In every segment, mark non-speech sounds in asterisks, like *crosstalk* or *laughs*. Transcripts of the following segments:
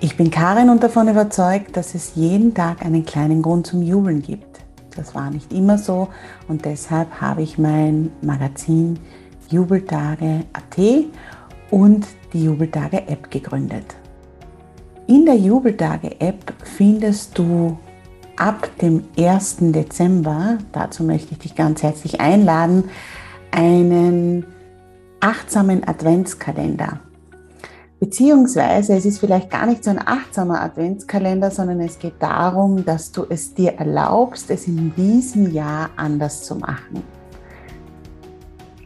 Ich bin Karin und davon überzeugt, dass es jeden Tag einen kleinen Grund zum Jubeln gibt. Das war nicht immer so und deshalb habe ich mein Magazin Jubeltage.at und die Jubeltage App gegründet. In der Jubeltage App findest du ab dem 1. Dezember, dazu möchte ich dich ganz herzlich einladen, einen achtsamen Adventskalender. Beziehungsweise es ist vielleicht gar nicht so ein achtsamer Adventskalender, sondern es geht darum, dass du es dir erlaubst, es in diesem Jahr anders zu machen.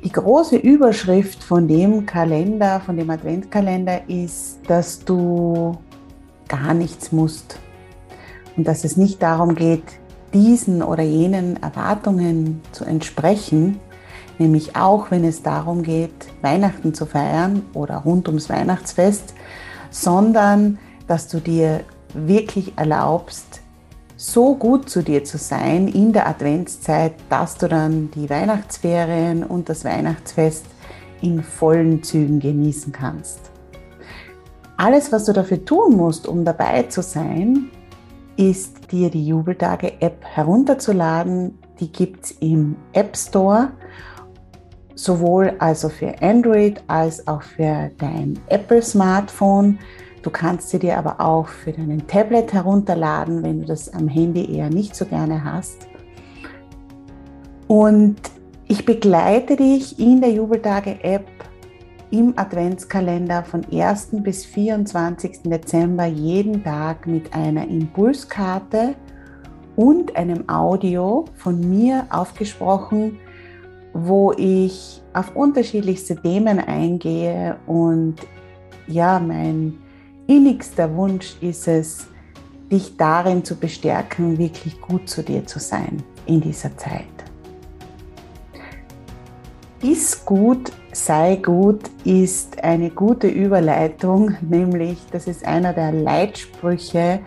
Die große Überschrift von dem Kalender, von dem Adventskalender ist, dass du gar nichts musst und dass es nicht darum geht, diesen oder jenen Erwartungen zu entsprechen, nämlich auch wenn es darum geht, Weihnachten zu feiern oder rund ums Weihnachtsfest, sondern dass du dir wirklich erlaubst, so gut zu dir zu sein in der Adventszeit, dass du dann die Weihnachtsferien und das Weihnachtsfest in vollen Zügen genießen kannst. Alles, was du dafür tun musst, um dabei zu sein, ist dir die Jubeltage-App herunterzuladen. Die gibt es im App Store sowohl also für Android als auch für dein Apple Smartphone. Du kannst sie dir aber auch für deinen Tablet herunterladen, wenn du das am Handy eher nicht so gerne hast. Und ich begleite dich in der Jubeltage-App im Adventskalender von 1. bis 24. Dezember jeden Tag mit einer Impulskarte und einem Audio von mir aufgesprochen, wo ich auf unterschiedlichste Themen eingehe und ja, mein innigster Wunsch ist es, dich darin zu bestärken, wirklich gut zu dir zu sein in dieser Zeit. Ist gut, sei gut ist eine gute Überleitung, *laughs* nämlich das ist einer der Leitsprüche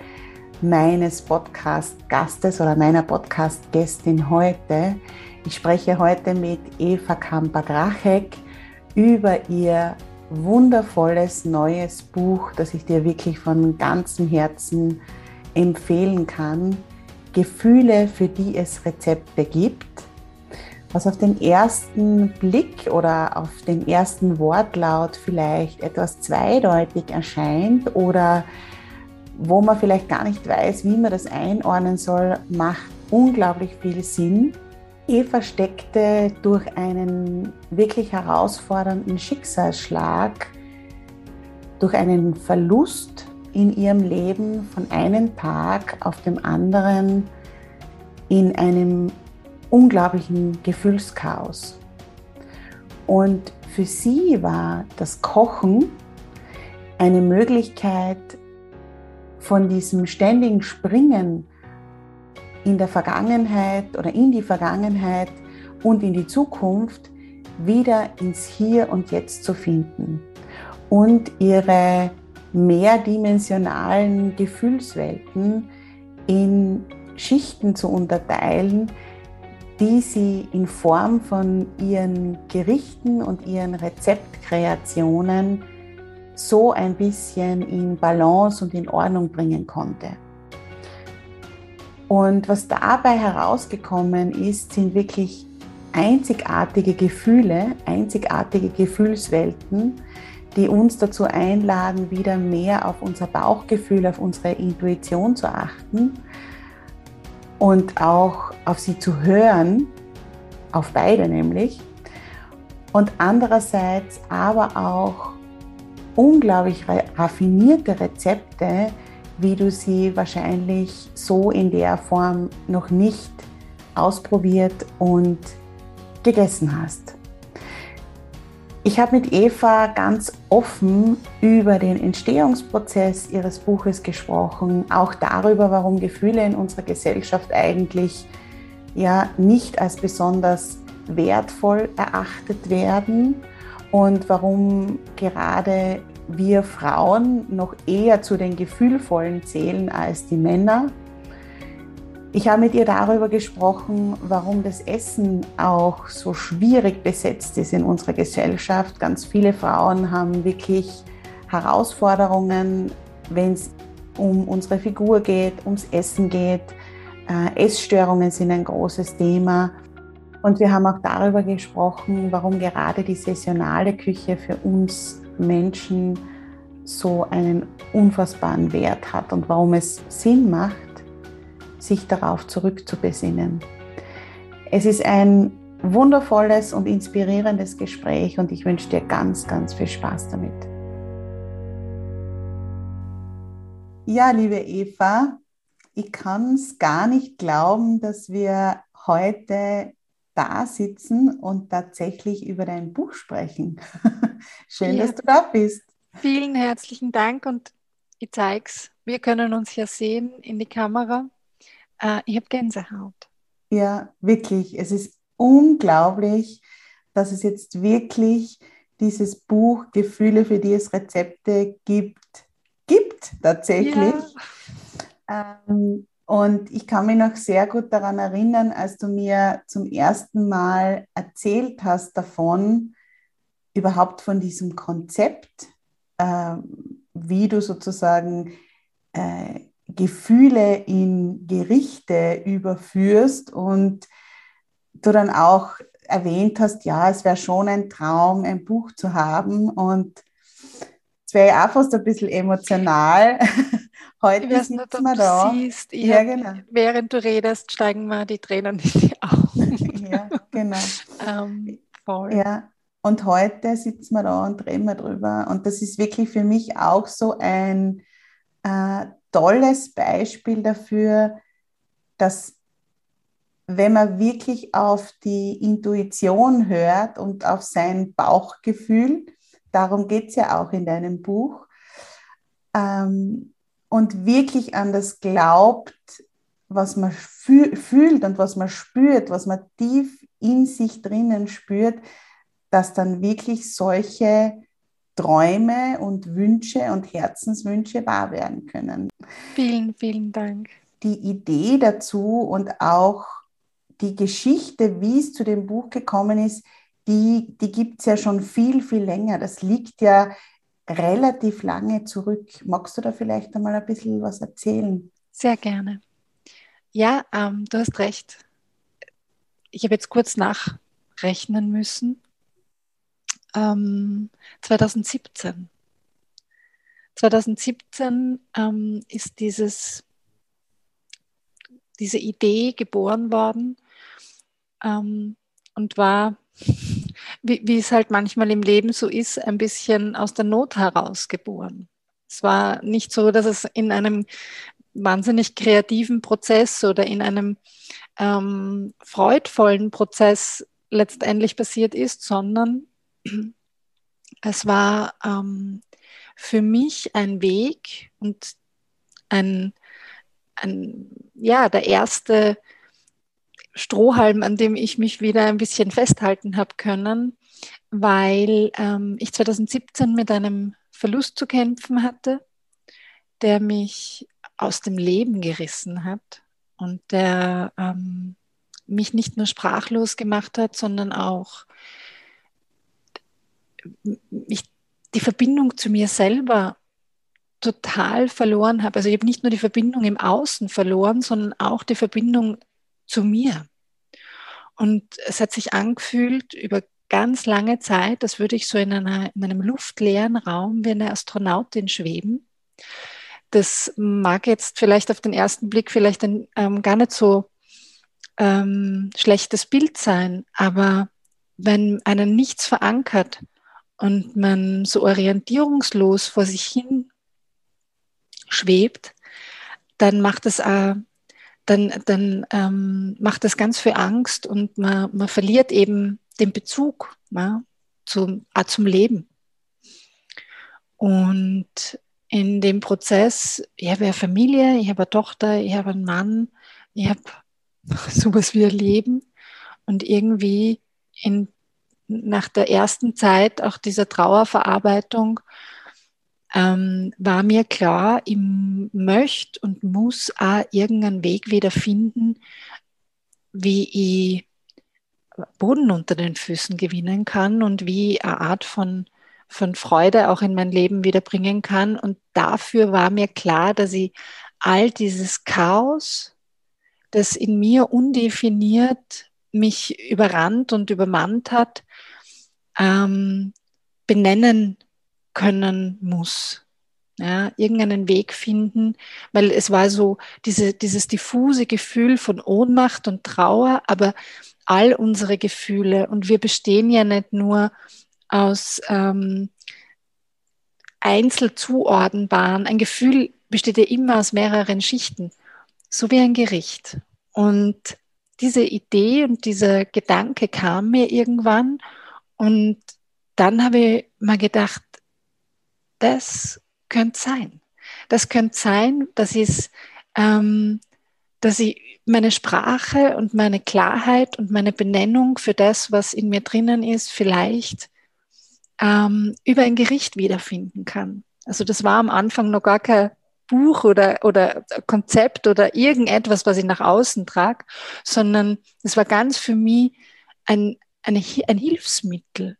meines Podcast-Gastes oder meiner Podcast-Gästin heute. Ich spreche heute mit Eva Kamper-Grachek über ihr wundervolles neues Buch, das ich dir wirklich von ganzem Herzen empfehlen kann. Gefühle, für die es Rezepte gibt. Was auf den ersten Blick oder auf den ersten Wortlaut vielleicht etwas zweideutig erscheint oder wo man vielleicht gar nicht weiß, wie man das einordnen soll, macht unglaublich viel Sinn Eva steckte durch einen wirklich herausfordernden Schicksalsschlag, durch einen Verlust in ihrem Leben von einem Tag auf dem anderen in einem unglaublichen Gefühlschaos. Und für sie war das Kochen eine Möglichkeit, von diesem ständigen Springen in der Vergangenheit oder in die Vergangenheit und in die Zukunft wieder ins Hier und Jetzt zu finden und ihre mehrdimensionalen Gefühlswelten in Schichten zu unterteilen, die sie in Form von ihren Gerichten und ihren Rezeptkreationen so ein bisschen in Balance und in Ordnung bringen konnte. Und was dabei herausgekommen ist, sind wirklich einzigartige Gefühle, einzigartige Gefühlswelten, die uns dazu einladen, wieder mehr auf unser Bauchgefühl, auf unsere Intuition zu achten und auch auf sie zu hören, auf beide nämlich. Und andererseits aber auch unglaublich raffinierte Rezepte, wie du sie wahrscheinlich so in der Form noch nicht ausprobiert und gegessen hast. Ich habe mit Eva ganz offen über den Entstehungsprozess ihres Buches gesprochen, auch darüber, warum Gefühle in unserer Gesellschaft eigentlich ja nicht als besonders wertvoll erachtet werden und warum gerade wir Frauen noch eher zu den Gefühlvollen zählen als die Männer. Ich habe mit ihr darüber gesprochen, warum das Essen auch so schwierig besetzt ist in unserer Gesellschaft. Ganz viele Frauen haben wirklich Herausforderungen, wenn es um unsere Figur geht, ums Essen geht. Äh, Essstörungen sind ein großes Thema. Und wir haben auch darüber gesprochen, warum gerade die saisonale Küche für uns Menschen so einen unfassbaren Wert hat und warum es Sinn macht, sich darauf zurückzubesinnen. Es ist ein wundervolles und inspirierendes Gespräch und ich wünsche dir ganz, ganz viel Spaß damit. Ja, liebe Eva, ich kann es gar nicht glauben, dass wir heute da sitzen und tatsächlich über dein Buch sprechen. *laughs* Schön, ja. dass du da bist. Vielen herzlichen Dank und ich zeige es. Wir können uns ja sehen in die Kamera. Äh, ich habe Gänsehaut. Ja, wirklich. Es ist unglaublich, dass es jetzt wirklich dieses Buch Gefühle, für die es Rezepte gibt, gibt tatsächlich. Ja. Ähm, und ich kann mich noch sehr gut daran erinnern, als du mir zum ersten Mal erzählt hast davon, überhaupt von diesem Konzept, äh, wie du sozusagen äh, Gefühle in Gerichte überführst und du dann auch erwähnt hast, ja, es wäre schon ein Traum, ein Buch zu haben und es wäre ja auch fast ein bisschen emotional. *laughs* Heute ich nicht, wir da. Siehst, ja, hab, genau. Während du redest, steigen mir die Tränen in die Augen. *laughs* ja, genau. *laughs* ähm, voll. Ja, und heute sitzen wir da und reden wir drüber. Und das ist wirklich für mich auch so ein äh, tolles Beispiel dafür, dass wenn man wirklich auf die Intuition hört und auf sein Bauchgefühl, darum geht es ja auch in deinem Buch, ähm, und wirklich an das glaubt, was man fühlt und was man spürt, was man tief in sich drinnen spürt, dass dann wirklich solche Träume und Wünsche und Herzenswünsche wahr werden können. Vielen, vielen Dank. Die Idee dazu und auch die Geschichte, wie es zu dem Buch gekommen ist, die, die gibt es ja schon viel, viel länger. Das liegt ja relativ lange zurück. Magst du da vielleicht einmal ein bisschen was erzählen? Sehr gerne. Ja, ähm, du hast recht. Ich habe jetzt kurz nachrechnen müssen ähm, 2017. 2017 ähm, ist dieses, diese Idee geboren worden ähm, und war, *laughs* wie, wie es halt manchmal im Leben so ist, ein bisschen aus der Not heraus geboren. Es war nicht so, dass es in einem wahnsinnig kreativen Prozess oder in einem ähm, freudvollen Prozess letztendlich passiert ist, sondern es war ähm, für mich ein Weg und ein, ein, ja, der erste Strohhalm, an dem ich mich wieder ein bisschen festhalten habe können, weil ähm, ich 2017 mit einem Verlust zu kämpfen hatte, der mich aus dem Leben gerissen hat und der ähm, mich nicht nur sprachlos gemacht hat, sondern auch ich die Verbindung zu mir selber total verloren habe. Also ich habe nicht nur die Verbindung im Außen verloren, sondern auch die Verbindung zu mir. Und es hat sich angefühlt über ganz lange Zeit, als würde ich so in, einer, in einem luftleeren Raum wie eine Astronautin schweben. Das mag jetzt vielleicht auf den ersten Blick vielleicht ein ähm, gar nicht so ähm, schlechtes Bild sein, aber wenn einen nichts verankert und man so orientierungslos vor sich hin schwebt, dann macht es äh, dann, dann ähm, macht das ganz viel Angst und man, man verliert eben den Bezug ja, zum, äh, zum Leben. Und in dem Prozess, ich habe eine Familie, ich habe eine Tochter, ich habe einen Mann, ich habe *laughs* sowas wie ein Leben und irgendwie in, nach der ersten Zeit auch dieser Trauerverarbeitung ähm, war mir klar, ich möchte und muss auch irgendeinen Weg wieder finden, wie ich Boden unter den Füßen gewinnen kann und wie eine Art von, von Freude auch in mein Leben wiederbringen kann. Und dafür war mir klar, dass ich all dieses Chaos, das in mir undefiniert mich überrannt und übermannt hat, ähm, benennen können muss. Ja, irgendeinen Weg finden, weil es war so diese, dieses diffuse Gefühl von Ohnmacht und Trauer, aber all unsere Gefühle und wir bestehen ja nicht nur aus ähm, einzelzuordnenbaren, ein Gefühl besteht ja immer aus mehreren Schichten, so wie ein Gericht. Und diese Idee und dieser Gedanke kam mir irgendwann und dann habe ich mal gedacht, das könnte sein. Das könnte sein, dass, ich, ähm, dass ich meine Sprache und meine Klarheit und meine Benennung für das, was in mir drinnen ist, vielleicht ähm, über ein Gericht wiederfinden kann. Also das war am Anfang noch gar kein Buch oder, oder Konzept oder irgendetwas, was ich nach außen trage, sondern es war ganz für mich ein, eine, ein Hilfsmittel,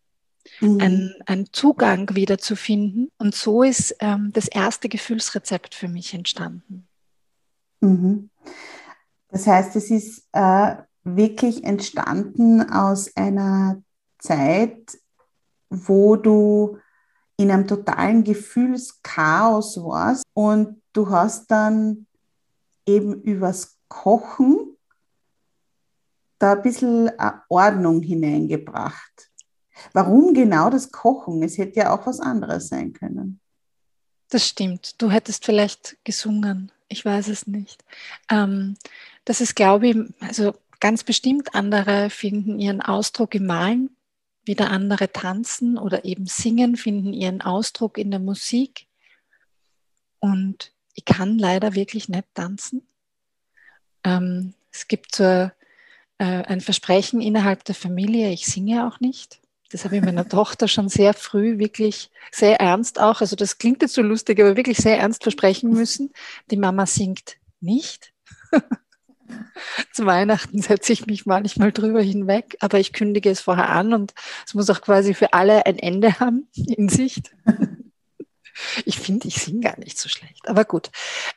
mhm. einen, einen Zugang wieder zu finden. Und so ist ähm, das erste Gefühlsrezept für mich entstanden. Mhm. Das heißt, es ist äh, wirklich entstanden aus einer Zeit, wo du in einem totalen Gefühlschaos warst und du hast dann eben übers Kochen da ein bisschen Ordnung hineingebracht. Warum genau das Kochen? Es hätte ja auch was anderes sein können. Das stimmt. Du hättest vielleicht gesungen. Ich weiß es nicht. Ähm, das ist, glaube ich, also ganz bestimmt andere finden ihren Ausdruck im Malen, wieder andere tanzen oder eben singen, finden ihren Ausdruck in der Musik. Und ich kann leider wirklich nicht tanzen. Ähm, es gibt so äh, ein Versprechen innerhalb der Familie, ich singe auch nicht. Das habe ich meiner *laughs* Tochter schon sehr früh wirklich sehr ernst auch, also das klingt jetzt so lustig, aber wirklich sehr ernst versprechen müssen. Die Mama singt nicht. *laughs* Zu Weihnachten setze ich mich manchmal drüber hinweg, aber ich kündige es vorher an und es muss auch quasi für alle ein Ende haben in Sicht. *laughs* Ich finde, ich singe gar nicht so schlecht, aber gut.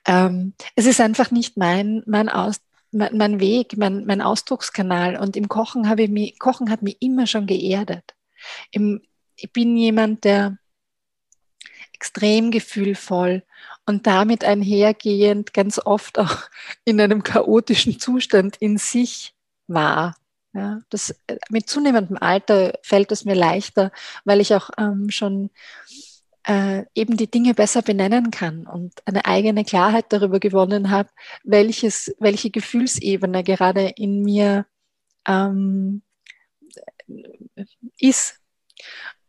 Ähm, es ist einfach nicht mein, mein Aus, mein, mein Weg, mein, mein Ausdruckskanal. Und im Kochen habe ich mich, Kochen hat mich immer schon geerdet. Im, ich bin jemand, der extrem gefühlvoll und damit einhergehend ganz oft auch in einem chaotischen Zustand in sich war. Ja, das, mit zunehmendem Alter fällt es mir leichter, weil ich auch ähm, schon äh, eben die Dinge besser benennen kann und eine eigene Klarheit darüber gewonnen habe, welches, welche Gefühlsebene gerade in mir ähm, ist.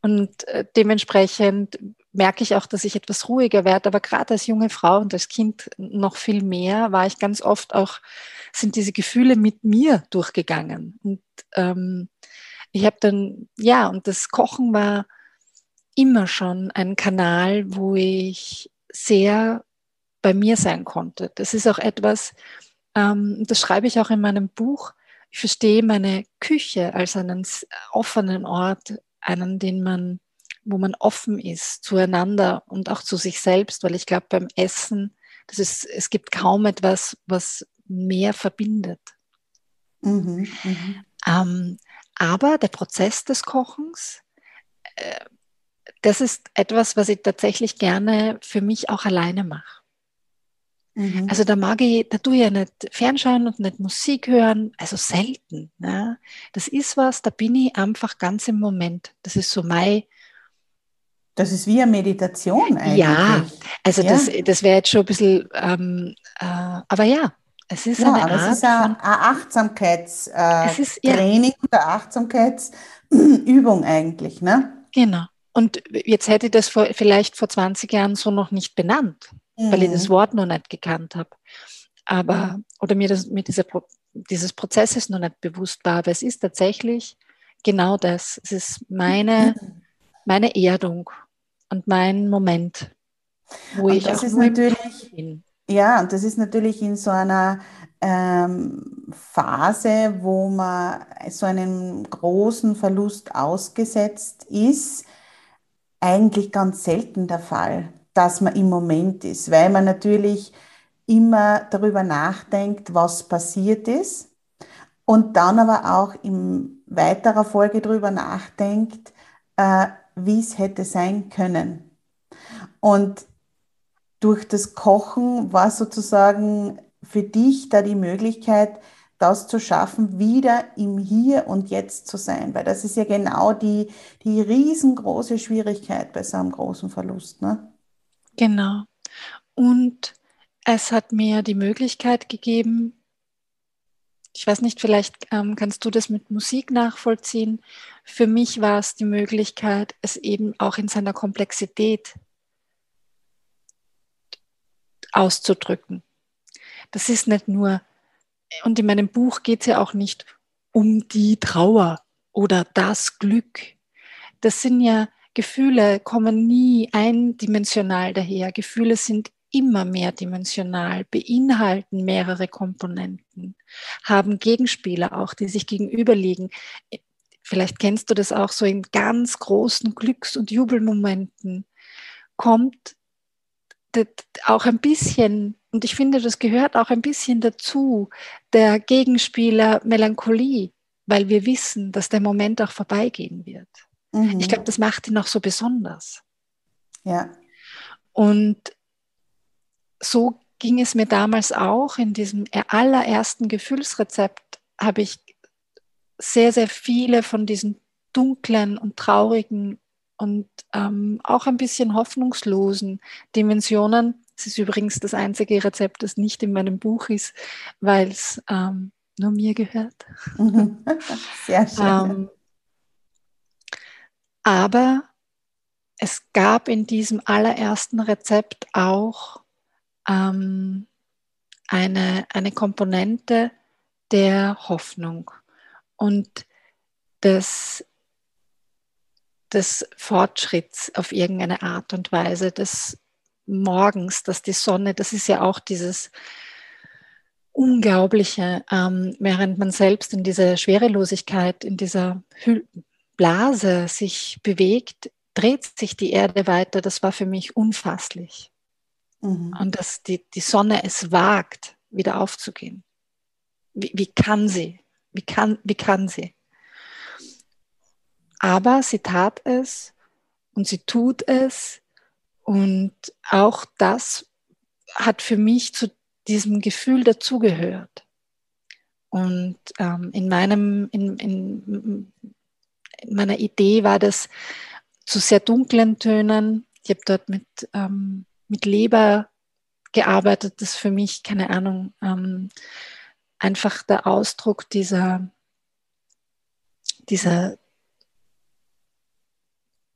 Und äh, dementsprechend merke ich auch, dass ich etwas ruhiger werde. Aber gerade als junge Frau und als Kind noch viel mehr war ich ganz oft auch, sind diese Gefühle mit mir durchgegangen. Und ähm, ich habe dann, ja, und das Kochen war immer schon ein Kanal, wo ich sehr bei mir sein konnte. Das ist auch etwas, ähm, das schreibe ich auch in meinem Buch, ich verstehe meine Küche als einen offenen Ort, einen, den man, wo man offen ist zueinander und auch zu sich selbst, weil ich glaube, beim Essen, das ist, es gibt kaum etwas, was mehr verbindet. Mhm, mh. ähm, aber der Prozess des Kochens, äh, das ist etwas, was ich tatsächlich gerne für mich auch alleine mache. Mhm. Also da mag ich, da tue ich ja nicht Fernschauen und nicht Musik hören, also selten. Ne? Das ist was, da bin ich einfach ganz im Moment. Das ist so mein. Das ist wie eine Meditation eigentlich. Ja, also ja. das, das wäre jetzt schon ein bisschen, ähm, äh, aber ja, es ist ja, eine aber Art es ist ein, Achtsamkeitstraining äh, ja. Achtsamkeitsübung *clears throat* eigentlich, ne? Genau. Und jetzt hätte ich das vor, vielleicht vor 20 Jahren so noch nicht benannt mhm. weil ich das mhm. Wort noch nicht gekannt habe. Aber, oder mir, das, mir dieser, dieses Prozesses noch nicht bewusst war. Aber es ist tatsächlich genau das. Es ist meine, mhm. meine Erdung und mein Moment, wo und ich das auch ist natürlich, bin. Ja, und das ist natürlich in so einer ähm, Phase, wo man so einem großen Verlust ausgesetzt ist, eigentlich ganz selten der Fall dass man im Moment ist, weil man natürlich immer darüber nachdenkt, was passiert ist und dann aber auch in weiterer Folge darüber nachdenkt, äh, wie es hätte sein können. Und durch das Kochen war sozusagen für dich da die Möglichkeit, das zu schaffen, wieder im Hier und Jetzt zu sein. Weil das ist ja genau die, die riesengroße Schwierigkeit bei so einem großen Verlust. Ne? Genau. Und es hat mir die Möglichkeit gegeben, ich weiß nicht, vielleicht ähm, kannst du das mit Musik nachvollziehen. Für mich war es die Möglichkeit, es eben auch in seiner Komplexität auszudrücken. Das ist nicht nur, und in meinem Buch geht es ja auch nicht um die Trauer oder das Glück. Das sind ja Gefühle kommen nie eindimensional daher. Gefühle sind immer mehrdimensional, beinhalten mehrere Komponenten, haben Gegenspieler auch, die sich gegenüberliegen. Vielleicht kennst du das auch so in ganz großen Glücks- und Jubelmomenten kommt auch ein bisschen, und ich finde, das gehört auch ein bisschen dazu, der Gegenspieler Melancholie, weil wir wissen, dass der Moment auch vorbeigehen wird. Mhm. Ich glaube, das macht ihn auch so besonders. Ja. Und so ging es mir damals auch. In diesem allerersten Gefühlsrezept habe ich sehr, sehr viele von diesen dunklen und traurigen und ähm, auch ein bisschen hoffnungslosen Dimensionen. Es ist übrigens das einzige Rezept, das nicht in meinem Buch ist, weil es ähm, nur mir gehört. *laughs* Sehr schön. ähm, aber es gab in diesem allerersten Rezept auch ähm, eine, eine Komponente der Hoffnung und des, des Fortschritts auf irgendeine Art und Weise, des Morgens, dass die Sonne, das ist ja auch dieses Unglaubliche, ähm, während man selbst in dieser Schwerelosigkeit, in dieser Hü Blase sich bewegt, dreht sich die Erde weiter. Das war für mich unfasslich. Mhm. Und dass die, die Sonne es wagt, wieder aufzugehen. Wie, wie kann sie? Wie kann, wie kann sie? Aber sie tat es und sie tut es. Und auch das hat für mich zu diesem Gefühl dazugehört. Und ähm, in meinem, in, in, in meiner Idee war das zu sehr dunklen Tönen. Ich habe dort mit, ähm, mit Leber gearbeitet, das für mich, keine Ahnung, ähm, einfach der Ausdruck dieser, dieser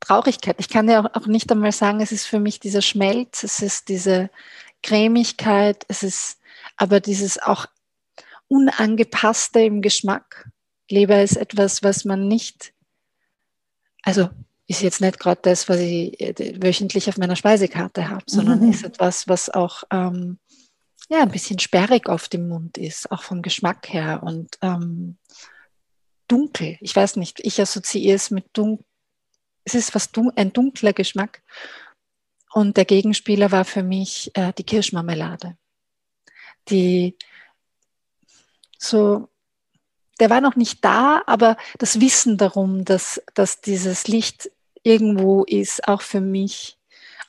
Traurigkeit. Ich kann ja auch nicht einmal sagen, es ist für mich dieser Schmelz, es ist diese Cremigkeit, es ist aber dieses auch Unangepasste im Geschmack. Leber ist etwas, was man nicht also ist jetzt nicht gerade das, was ich äh, wöchentlich auf meiner Speisekarte habe, sondern mhm. ist etwas, was auch ähm, ja, ein bisschen sperrig auf dem Mund ist, auch vom Geschmack her und ähm, dunkel. Ich weiß nicht, ich assoziiere es mit dunkel. Es ist was dun ein dunkler Geschmack. Und der Gegenspieler war für mich äh, die Kirschmarmelade. Die so, der war noch nicht da, aber das Wissen darum, dass, dass dieses Licht irgendwo ist, auch für mich,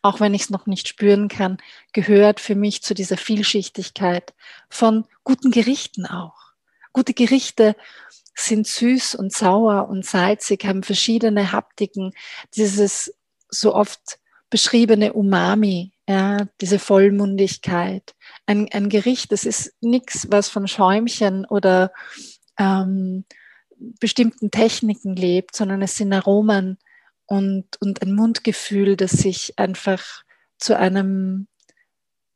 auch wenn ich es noch nicht spüren kann, gehört für mich zu dieser Vielschichtigkeit von guten Gerichten auch. Gute Gerichte sind süß und sauer und salzig, haben verschiedene Haptiken. Dieses so oft beschriebene Umami, ja, diese Vollmundigkeit. Ein, ein Gericht, das ist nichts, was von Schäumchen oder ähm, bestimmten Techniken lebt, sondern es sind Aromen und, und ein Mundgefühl, das sich einfach zu einem,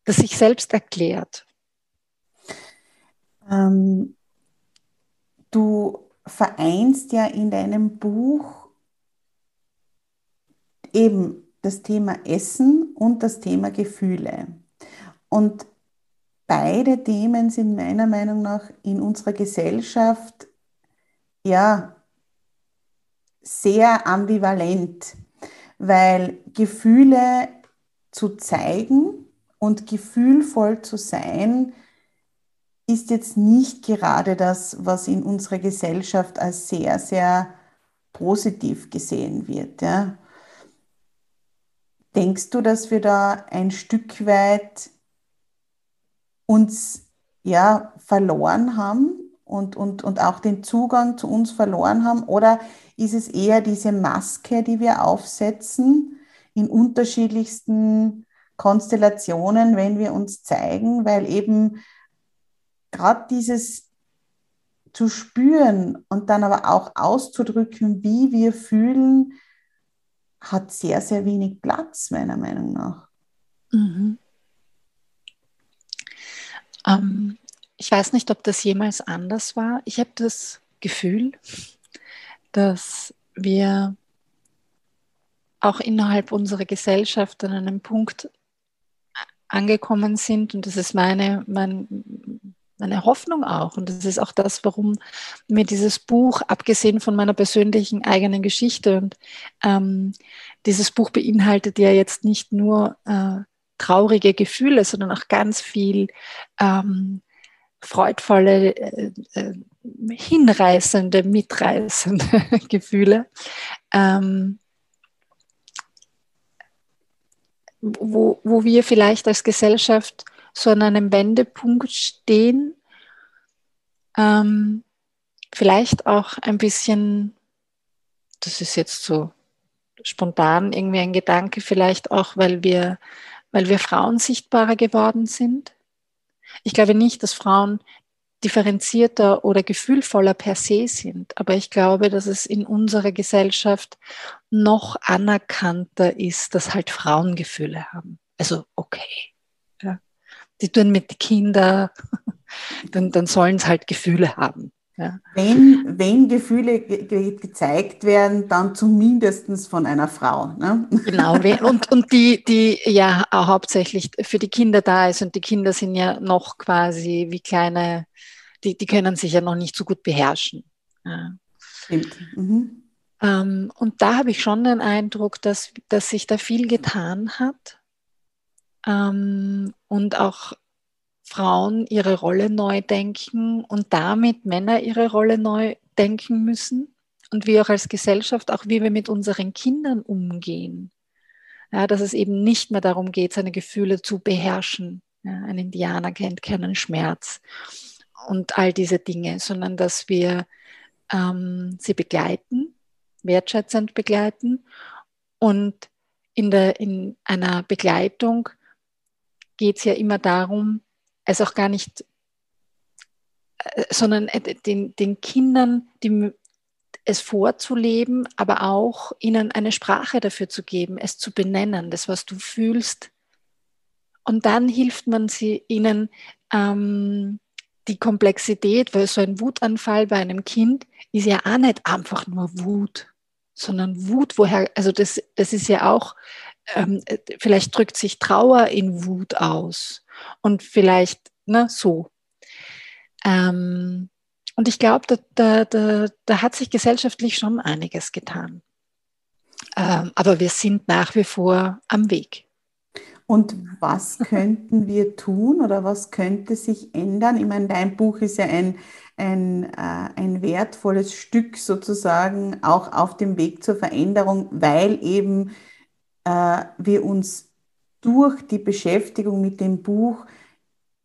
das sich selbst erklärt. Ähm, du vereinst ja in deinem Buch eben das Thema Essen und das Thema Gefühle. Und beide Themen sind meiner Meinung nach in unserer Gesellschaft ja sehr ambivalent, weil Gefühle zu zeigen und gefühlvoll zu sein, ist jetzt nicht gerade das, was in unserer Gesellschaft als sehr, sehr positiv gesehen wird. Ja. Denkst du, dass wir da ein Stück weit uns ja verloren haben und, und, und auch den Zugang zu uns verloren haben? Oder ist es eher diese Maske, die wir aufsetzen in unterschiedlichsten Konstellationen, wenn wir uns zeigen, weil eben gerade dieses zu spüren und dann aber auch auszudrücken, wie wir fühlen, hat sehr, sehr wenig Platz, meiner Meinung nach. Mhm. Ähm, ich weiß nicht, ob das jemals anders war. Ich habe das Gefühl, dass wir auch innerhalb unserer Gesellschaft an einem Punkt angekommen sind, und das ist meine, mein, meine Hoffnung auch. Und das ist auch das, warum mir dieses Buch, abgesehen von meiner persönlichen eigenen Geschichte, und ähm, dieses Buch beinhaltet ja jetzt nicht nur äh, traurige Gefühle, sondern auch ganz viel ähm, freudvolle, äh, äh, hinreißende, mitreißende *laughs* Gefühle. Ähm, wo, wo wir vielleicht als Gesellschaft so an einem Wendepunkt stehen, ähm, vielleicht auch ein bisschen, das ist jetzt so spontan irgendwie ein Gedanke, vielleicht auch, weil wir, weil wir Frauen sichtbarer geworden sind. Ich glaube nicht, dass Frauen differenzierter oder gefühlvoller per se sind, aber ich glaube, dass es in unserer Gesellschaft noch anerkannter ist, dass halt Frauen Gefühle haben. Also okay, die tun mit Kindern, *laughs* dann, dann sollen sie halt Gefühle haben. Ja. Wenn, wenn Gefühle ge gezeigt werden, dann zumindest von einer Frau. Ne? *laughs* Genau, und, und die, die ja hauptsächlich für die Kinder da ist und die Kinder sind ja noch quasi wie kleine, die, die können sich ja noch nicht so gut beherrschen. Ja. Stimmt. Mhm. Ähm, und da habe ich schon den Eindruck, dass, dass sich da viel getan hat ähm, und auch Frauen ihre Rolle neu denken und damit Männer ihre Rolle neu denken müssen und wir auch als Gesellschaft, auch wie wir mit unseren Kindern umgehen. Ja, dass es eben nicht mehr darum geht, seine Gefühle zu beherrschen. Ja, ein Indianer kennt keinen Schmerz und all diese Dinge, sondern dass wir ähm, sie begleiten, wertschätzend begleiten und in, der, in einer Begleitung geht es ja immer darum, es auch gar nicht, äh, sondern äh, den, den Kindern die, es vorzuleben, aber auch ihnen eine Sprache dafür zu geben, es zu benennen, das, was du fühlst. Und dann hilft man sie ihnen, ähm, die Komplexität, weil so ein Wutanfall bei einem Kind ist ja auch nicht einfach nur Wut, sondern Wut, woher, also das, das ist ja auch ähm, vielleicht drückt sich Trauer in Wut aus und vielleicht ne, so. Ähm, und ich glaube, da, da, da, da, hat sich gesellschaftlich schon einiges getan. Ähm, aber wir sind nach wie vor am Weg. Und was könnten wir tun oder was könnte sich ändern? Ich meine, dein Buch ist ja ein, ein, äh, ein wertvolles Stück sozusagen auch auf dem Weg zur Veränderung, weil eben äh, wir uns durch die Beschäftigung mit dem Buch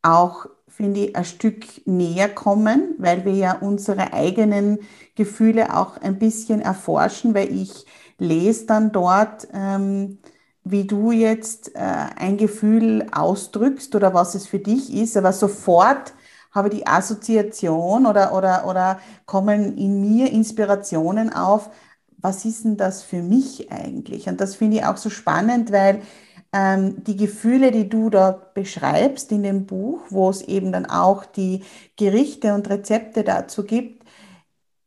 auch, finde ich, ein Stück näher kommen, weil wir ja unsere eigenen Gefühle auch ein bisschen erforschen, weil ich lese dann dort, ähm, wie du jetzt äh, ein Gefühl ausdrückst oder was es für dich ist, aber sofort habe die Assoziation oder, oder, oder kommen in mir Inspirationen auf, was ist denn das für mich eigentlich? Und das finde ich auch so spannend, weil ähm, die Gefühle, die du da beschreibst in dem Buch, wo es eben dann auch die Gerichte und Rezepte dazu gibt,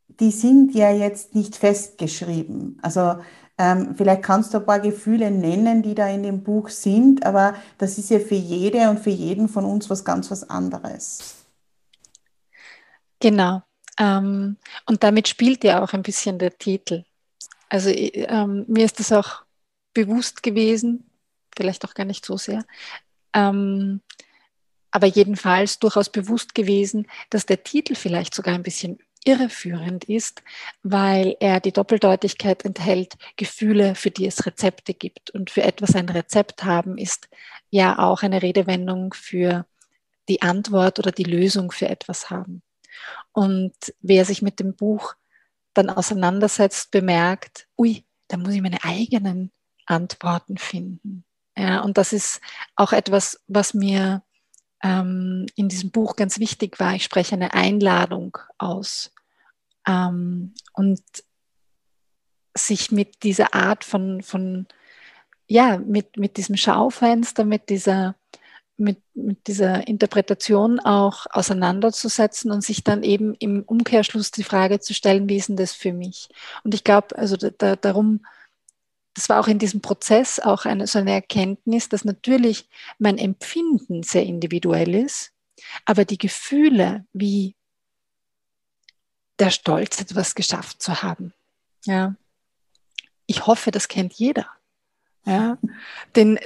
die sind ja jetzt nicht festgeschrieben. Also ähm, vielleicht kannst du ein paar Gefühle nennen, die da in dem Buch sind, aber das ist ja für jede und für jeden von uns was ganz was anderes. Genau. Ähm, und damit spielt ja auch ein bisschen der Titel. Also ähm, mir ist das auch bewusst gewesen, vielleicht auch gar nicht so sehr, ähm, aber jedenfalls durchaus bewusst gewesen, dass der Titel vielleicht sogar ein bisschen irreführend ist, weil er die Doppeldeutigkeit enthält, Gefühle, für die es Rezepte gibt. Und für etwas ein Rezept haben ist ja auch eine Redewendung für die Antwort oder die Lösung für etwas haben. Und wer sich mit dem Buch dann auseinandersetzt, bemerkt, ui, da muss ich meine eigenen Antworten finden. Ja, und das ist auch etwas, was mir ähm, in diesem Buch ganz wichtig war. Ich spreche eine Einladung aus. Ähm, und sich mit dieser Art von, von ja, mit, mit diesem Schaufenster, mit dieser, mit, mit dieser Interpretation auch auseinanderzusetzen und sich dann eben im Umkehrschluss die Frage zu stellen, wie ist denn das für mich? Und ich glaube, also da, da, darum, das war auch in diesem Prozess auch eine, so eine Erkenntnis, dass natürlich mein Empfinden sehr individuell ist, aber die Gefühle wie der Stolz, etwas geschafft zu haben. Ja. Ich hoffe, das kennt jeder. Ja. Denn,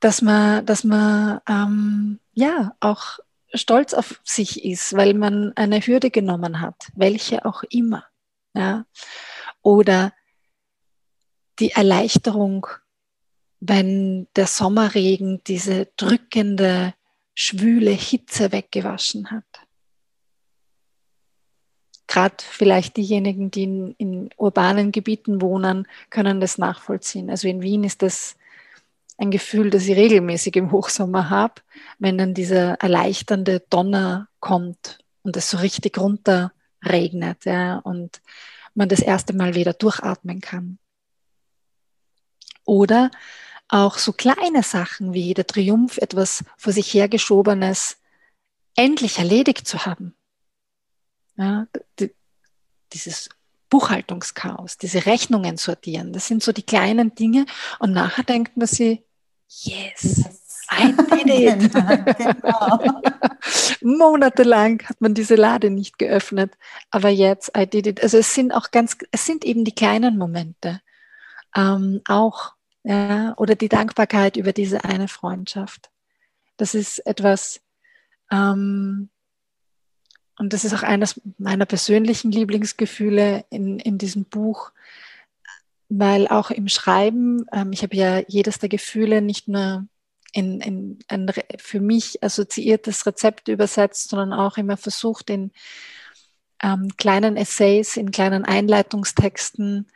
dass man, dass man ähm, ja auch stolz auf sich ist, weil man eine Hürde genommen hat, welche auch immer. Ja. Oder die Erleichterung, wenn der Sommerregen diese drückende, schwüle Hitze weggewaschen hat gerade vielleicht diejenigen, die in, in, urbanen Gebieten wohnen, können das nachvollziehen. Also in Wien ist das ein Gefühl, das ich regelmäßig im Hochsommer habe, wenn dann dieser erleichternde Donner kommt und es so richtig runter regnet ja, und man das erste Mal wieder durchatmen kann. Oder auch so kleine Sachen wie der Triumph, etwas vor sich hergeschobenes endlich erledigt zu haben. Ja, dieses Buchhaltungschaos, diese Rechnungen sortieren, das sind so die kleinen Dinge und nachher denkt man sich, yes, I did it. *laughs* genau. *laughs* Monatelang hat man diese Lade nicht geöffnet, aber jetzt I did it. Also es sind auch ganz, es sind eben die kleinen Momente, ähm, auch ja, oder die Dankbarkeit über diese eine Freundschaft. Das ist etwas, ähm, und das ist auch eines meiner persönlichen Lieblingsgefühle in, in diesem Buch, weil auch im Schreiben, ähm, ich habe ja jedes der Gefühle nicht nur in, in ein für mich assoziiertes Rezept übersetzt, sondern auch immer versucht, in ähm, kleinen Essays, in kleinen Einleitungstexten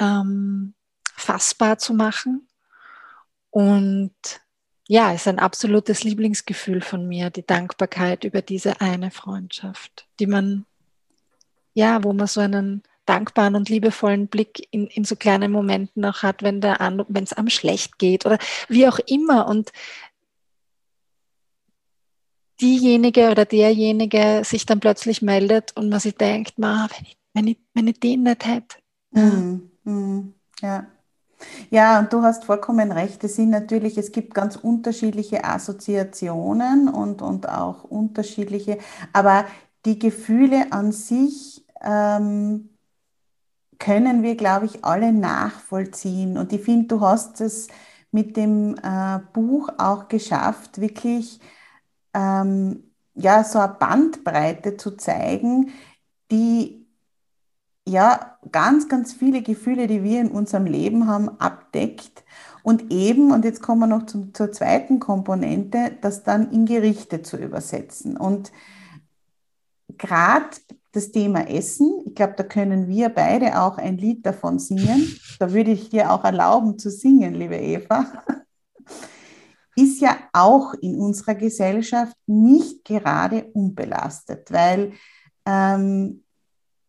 ähm, fassbar zu machen. Und ja, ist ein absolutes Lieblingsgefühl von mir, die Dankbarkeit über diese eine Freundschaft, die man, ja, wo man so einen dankbaren und liebevollen Blick in, in so kleinen Momenten auch hat, wenn es einem schlecht geht oder wie auch immer. Und diejenige oder derjenige sich dann plötzlich meldet und man sich denkt, Ma, wenn, ich, wenn, ich, wenn ich den nicht hätte. Mhm. Mhm. Ja. Ja, und du hast vollkommen recht. Es sind natürlich, es gibt ganz unterschiedliche Assoziationen und, und auch unterschiedliche, aber die Gefühle an sich ähm, können wir, glaube ich, alle nachvollziehen. Und ich finde, du hast es mit dem äh, Buch auch geschafft, wirklich ähm, ja, so eine Bandbreite zu zeigen, die ja ganz, ganz viele Gefühle, die wir in unserem Leben haben, abdeckt. Und eben, und jetzt kommen wir noch zum, zur zweiten Komponente, das dann in Gerichte zu übersetzen. Und gerade das Thema Essen, ich glaube, da können wir beide auch ein Lied davon singen. Da würde ich dir auch erlauben zu singen, liebe Eva. Ist ja auch in unserer Gesellschaft nicht gerade unbelastet, weil ähm,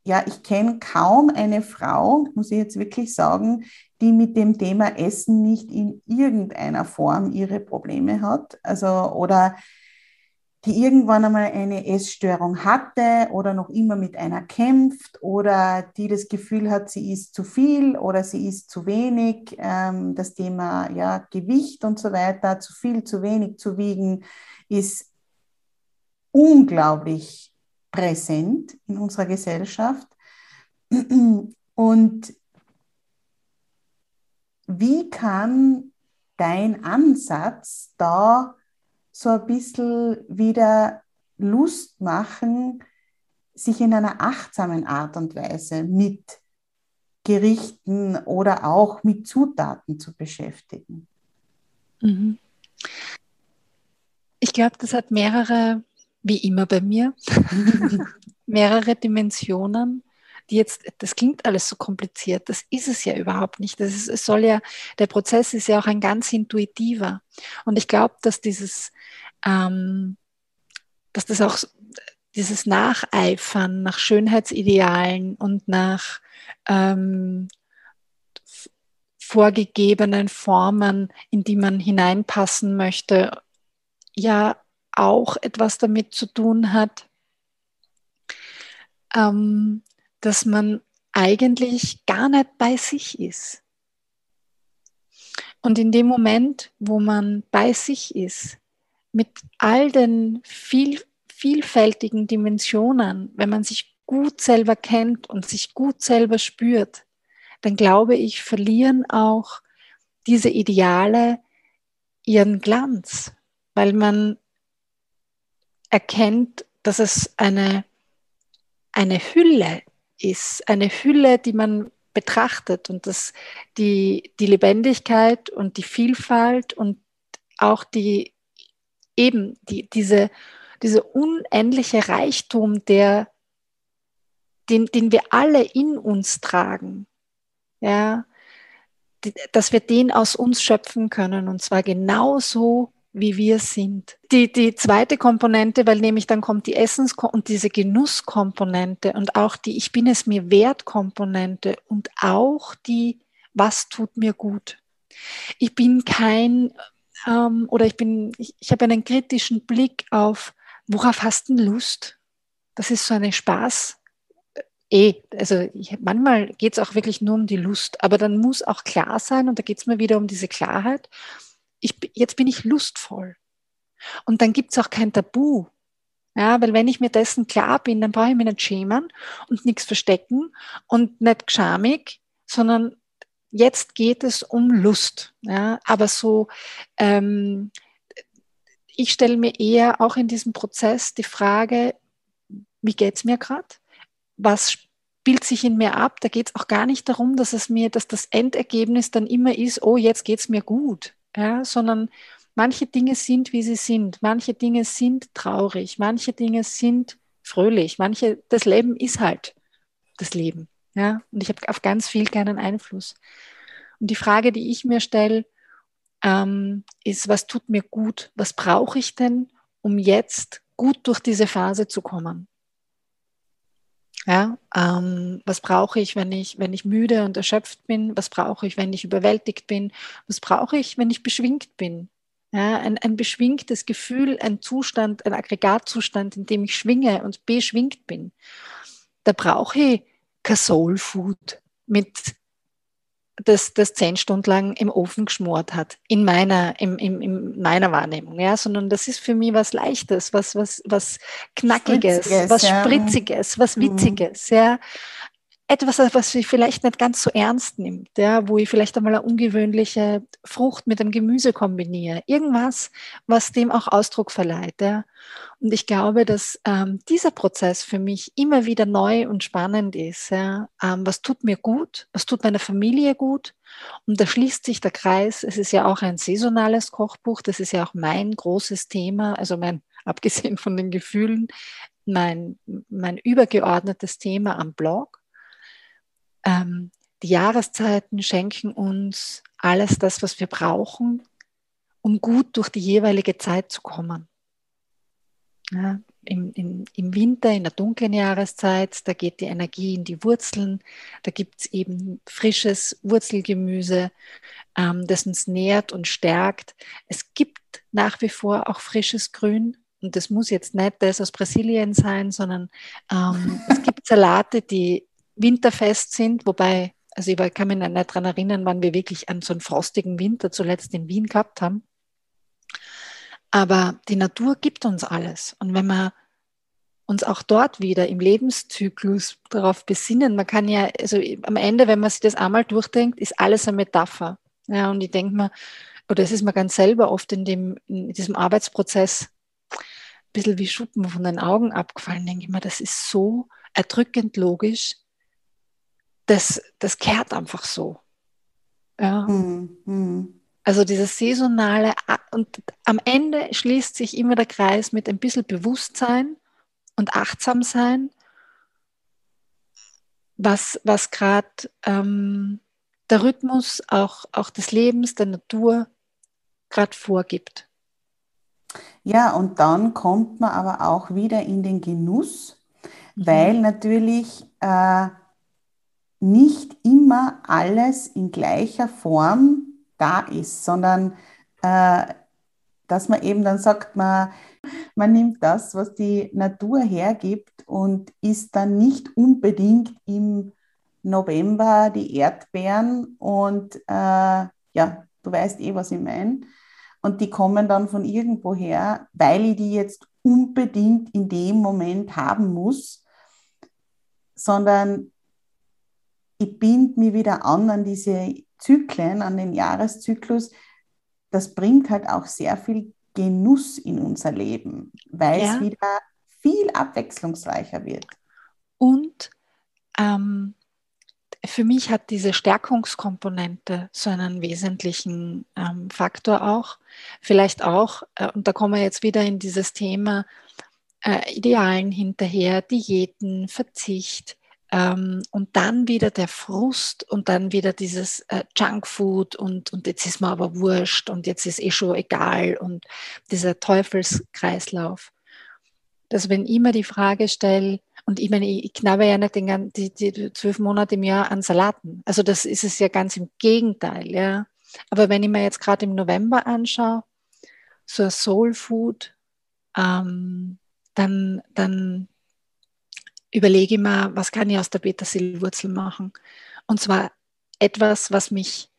ja, ich kenne kaum eine Frau, muss ich jetzt wirklich sagen, die mit dem Thema Essen nicht in irgendeiner Form ihre Probleme hat. Also, oder die irgendwann einmal eine Essstörung hatte oder noch immer mit einer kämpft oder die das Gefühl hat, sie isst zu viel oder sie isst zu wenig. Ähm, das Thema ja, Gewicht und so weiter, zu viel, zu wenig zu wiegen, ist unglaublich präsent in unserer Gesellschaft. Und wie kann dein Ansatz da so ein bisschen wieder Lust machen, sich in einer achtsamen Art und Weise mit Gerichten oder auch mit Zutaten zu beschäftigen? Mhm. Ich glaube, das hat mehrere wie immer bei mir, *laughs* mehrere Dimensionen, die jetzt, das klingt alles so kompliziert, das ist es ja überhaupt nicht. Das ist, es soll ja, der Prozess ist ja auch ein ganz intuitiver. Und ich glaube, dass dieses, ähm, dass das auch dieses Nacheifern nach Schönheitsidealen und nach ähm, vorgegebenen Formen, in die man hineinpassen möchte, ja auch etwas damit zu tun hat, ähm, dass man eigentlich gar nicht bei sich ist. Und in dem Moment, wo man bei sich ist, mit all den viel, vielfältigen Dimensionen, wenn man sich gut selber kennt und sich gut selber spürt, dann glaube ich, verlieren auch diese Ideale ihren Glanz, weil man erkennt, dass es eine, eine Hülle ist, eine Hülle, die man betrachtet und dass die, die Lebendigkeit und die Vielfalt und auch die eben die, diese, diese unendliche Reichtum, der, den, den wir alle in uns tragen, ja, dass wir den aus uns schöpfen können und zwar genauso, wie wir sind. Die, die zweite Komponente, weil nämlich dann kommt die Essens- und diese Genusskomponente und auch die Ich bin es mir wert Komponente und auch die Was tut mir gut. Ich bin kein ähm, oder ich bin, ich, ich habe einen kritischen Blick auf, worauf hast du Lust? Das ist so eine Spaß. Eh, also ich, manchmal geht es auch wirklich nur um die Lust, aber dann muss auch klar sein, und da geht es mir wieder um diese Klarheit, ich, jetzt bin ich lustvoll. Und dann gibt es auch kein Tabu. Ja, weil wenn ich mir dessen klar bin, dann brauche ich mich nicht schämen und nichts verstecken und nicht schamig, sondern jetzt geht es um Lust. Ja, aber so, ähm, ich stelle mir eher auch in diesem Prozess die Frage, wie geht es mir gerade? Was spielt sich in mir ab? Da geht es auch gar nicht darum, dass es mir, dass das Endergebnis dann immer ist, oh, jetzt geht es mir gut ja, sondern manche Dinge sind, wie sie sind. Manche Dinge sind traurig, manche Dinge sind fröhlich, manche, das Leben ist halt das Leben. Ja, und ich habe auf ganz viel keinen Einfluss. Und die Frage, die ich mir stelle, ähm, ist, was tut mir gut? Was brauche ich denn, um jetzt gut durch diese Phase zu kommen? Ja, ähm, was brauche ich, wenn ich, wenn ich müde und erschöpft bin? Was brauche ich, wenn ich überwältigt bin? Was brauche ich, wenn ich beschwingt bin? Ja, ein, ein beschwingtes Gefühl, ein Zustand, ein Aggregatzustand, in dem ich schwinge und beschwingt bin. Da brauche ich kein Food mit das, das zehn Stunden lang im Ofen geschmort hat, in meiner, im, im, in meiner Wahrnehmung, ja, sondern das ist für mich was Leichtes, was, was, was Knackiges, Spritziges, was Spritziges, was mhm. Witziges, mhm. ja etwas, was ich vielleicht nicht ganz so ernst nimmt, ja, wo ich vielleicht einmal eine ungewöhnliche Frucht mit einem Gemüse kombiniere. Irgendwas, was dem auch Ausdruck verleiht. Ja. Und ich glaube, dass ähm, dieser Prozess für mich immer wieder neu und spannend ist. Ja. Ähm, was tut mir gut? Was tut meiner Familie gut? Und da schließt sich der Kreis. Es ist ja auch ein saisonales Kochbuch. Das ist ja auch mein großes Thema. Also mein, *laughs* abgesehen von den Gefühlen, mein, mein übergeordnetes Thema am Blog ähm, die Jahreszeiten schenken uns alles das, was wir brauchen, um gut durch die jeweilige Zeit zu kommen. Ja, im, im, Im Winter, in der dunklen Jahreszeit, da geht die Energie in die Wurzeln, da gibt es eben frisches Wurzelgemüse, ähm, das uns nährt und stärkt. Es gibt nach wie vor auch frisches Grün, und das muss jetzt nicht das aus Brasilien sein, sondern ähm, es gibt Salate, die winterfest sind, wobei, also ich kann mich nicht daran erinnern, wann wir wirklich an so einen frostigen Winter zuletzt in Wien gehabt haben. Aber die Natur gibt uns alles. Und wenn wir uns auch dort wieder im Lebenszyklus darauf besinnen, man kann ja, also am Ende, wenn man sich das einmal durchdenkt, ist alles eine Metapher. Ja, und ich denke mir, oder es ist mir ganz selber oft in, dem, in diesem Arbeitsprozess ein bisschen wie Schuppen von den Augen abgefallen, denke ich mir, das ist so erdrückend logisch, das, das kehrt einfach so. Ja. Hm, hm. Also dieses saisonale und am Ende schließt sich immer der Kreis mit ein bisschen Bewusstsein und Achtsamsein, was, was gerade ähm, der Rhythmus auch, auch des Lebens, der Natur gerade vorgibt. Ja, und dann kommt man aber auch wieder in den Genuss, mhm. weil natürlich äh, nicht immer alles in gleicher Form da ist, sondern äh, dass man eben dann sagt, man, man nimmt das, was die Natur hergibt und isst dann nicht unbedingt im November die Erdbeeren und äh, ja, du weißt eh, was ich meine. Und die kommen dann von irgendwoher, weil ich die jetzt unbedingt in dem Moment haben muss, sondern ich binde mich wieder an an diese Zyklen, an den Jahreszyklus. Das bringt halt auch sehr viel Genuss in unser Leben, weil ja. es wieder viel abwechslungsreicher wird. Und ähm, für mich hat diese Stärkungskomponente so einen wesentlichen ähm, Faktor auch. Vielleicht auch, äh, und da kommen wir jetzt wieder in dieses Thema äh, Idealen hinterher, Diäten, Verzicht, und dann wieder der Frust und dann wieder dieses äh, Junkfood und, und jetzt ist mir aber wurscht und jetzt ist eh schon egal und dieser Teufelskreislauf. Dass wenn ich mir die Frage stelle, und ich meine, ich knabbe ja nicht den, die, die zwölf Monate im Jahr an Salaten. Also das ist es ja ganz im Gegenteil, ja. Aber wenn ich mir jetzt gerade im November anschaue, so ein Soul Food, ähm, dann, dann überlege mir, was kann ich aus der Petersilwurzel machen? Und zwar etwas, was mich,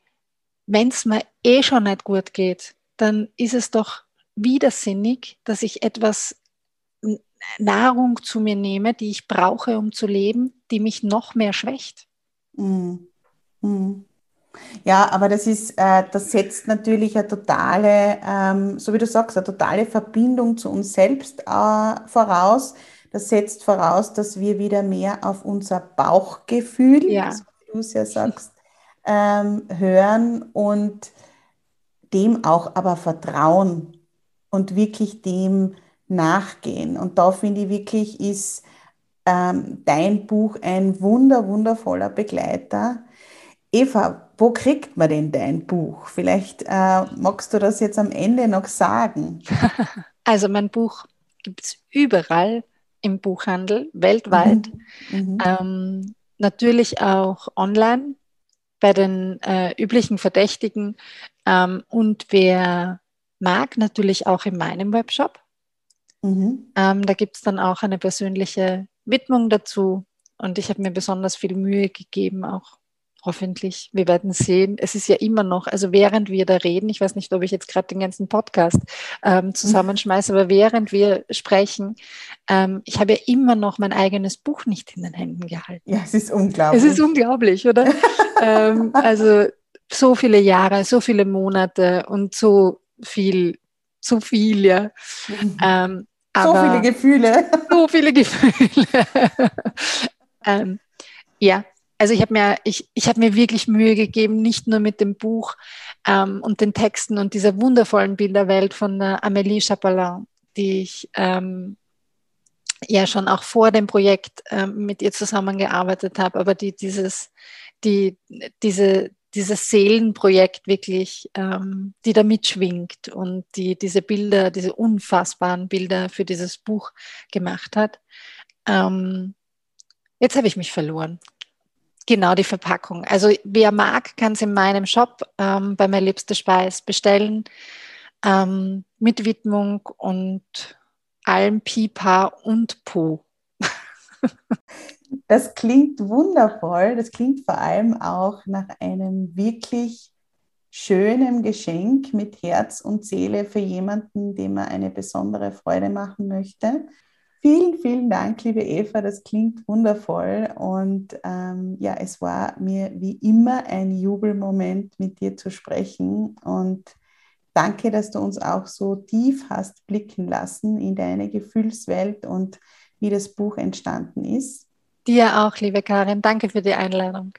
wenn es mir eh schon nicht gut geht, dann ist es doch widersinnig, dass ich etwas Nahrung zu mir nehme, die ich brauche, um zu leben, die mich noch mehr schwächt. Mm. Mm. Ja, aber das ist, äh, das setzt natürlich eine totale, ähm, so wie du sagst, eine totale Verbindung zu uns selbst äh, voraus das setzt voraus, dass wir wieder mehr auf unser Bauchgefühl, ja. so wie du es ja sagst, *laughs* ähm, hören und dem auch aber vertrauen und wirklich dem nachgehen. Und da finde ich wirklich, ist ähm, dein Buch ein wunder, wundervoller Begleiter. Eva, wo kriegt man denn dein Buch? Vielleicht äh, magst du das jetzt am Ende noch sagen. *laughs* Also mein Buch gibt es überall im Buchhandel weltweit. Mhm. mhm. Ähm, natürlich auch online bei den äh, üblichen Verdächtigen. Ähm, und wer mag, natürlich auch in meinem Webshop. Mhm. Ähm, da gibt es dann auch eine persönliche Widmung dazu. Und ich habe mir besonders viel Mühe gegeben, auch hoffentlich. Wir werden sehen. Es ist ja immer noch, also während wir da reden, ich weiß nicht, ob ich jetzt gerade den ganzen Podcast ähm, zusammenschmeiße, aber während wir sprechen, ähm, ich habe ja immer noch mein eigenes Buch nicht in den Händen gehalten. Ja, es ist unglaublich. Es ist unglaublich, oder? *laughs* ähm, also so viele Jahre, so viele Monate und so viel, so viel, ja. Mhm. Ähm, so viele Gefühle. So viele Gefühle. *laughs* ähm, ja, also ich habe mir, ich, ich hab mir wirklich Mühe gegeben, nicht nur mit dem Buch ähm, und den Texten und dieser wundervollen Bilderwelt von äh, Amélie Chapelin, die ich ähm, ja schon auch vor dem Projekt ähm, mit ihr zusammengearbeitet habe, aber die dieses, die, diese, dieses Seelenprojekt wirklich, ähm, die da mitschwingt und die diese Bilder, diese unfassbaren Bilder für dieses Buch gemacht hat. Ähm, jetzt habe ich mich verloren. Genau, die Verpackung. Also wer mag, kann es in meinem Shop ähm, bei Mein Liebste Speis bestellen. Ähm, mit Widmung und allem Pipa und Po. *laughs* das klingt wundervoll. Das klingt vor allem auch nach einem wirklich schönen Geschenk mit Herz und Seele für jemanden, dem man eine besondere Freude machen möchte. Vielen, vielen Dank, liebe Eva. Das klingt wundervoll. Und ähm, ja, es war mir wie immer ein Jubelmoment, mit dir zu sprechen. Und danke, dass du uns auch so tief hast blicken lassen in deine Gefühlswelt und wie das Buch entstanden ist. Dir auch, liebe Karin. Danke für die Einladung.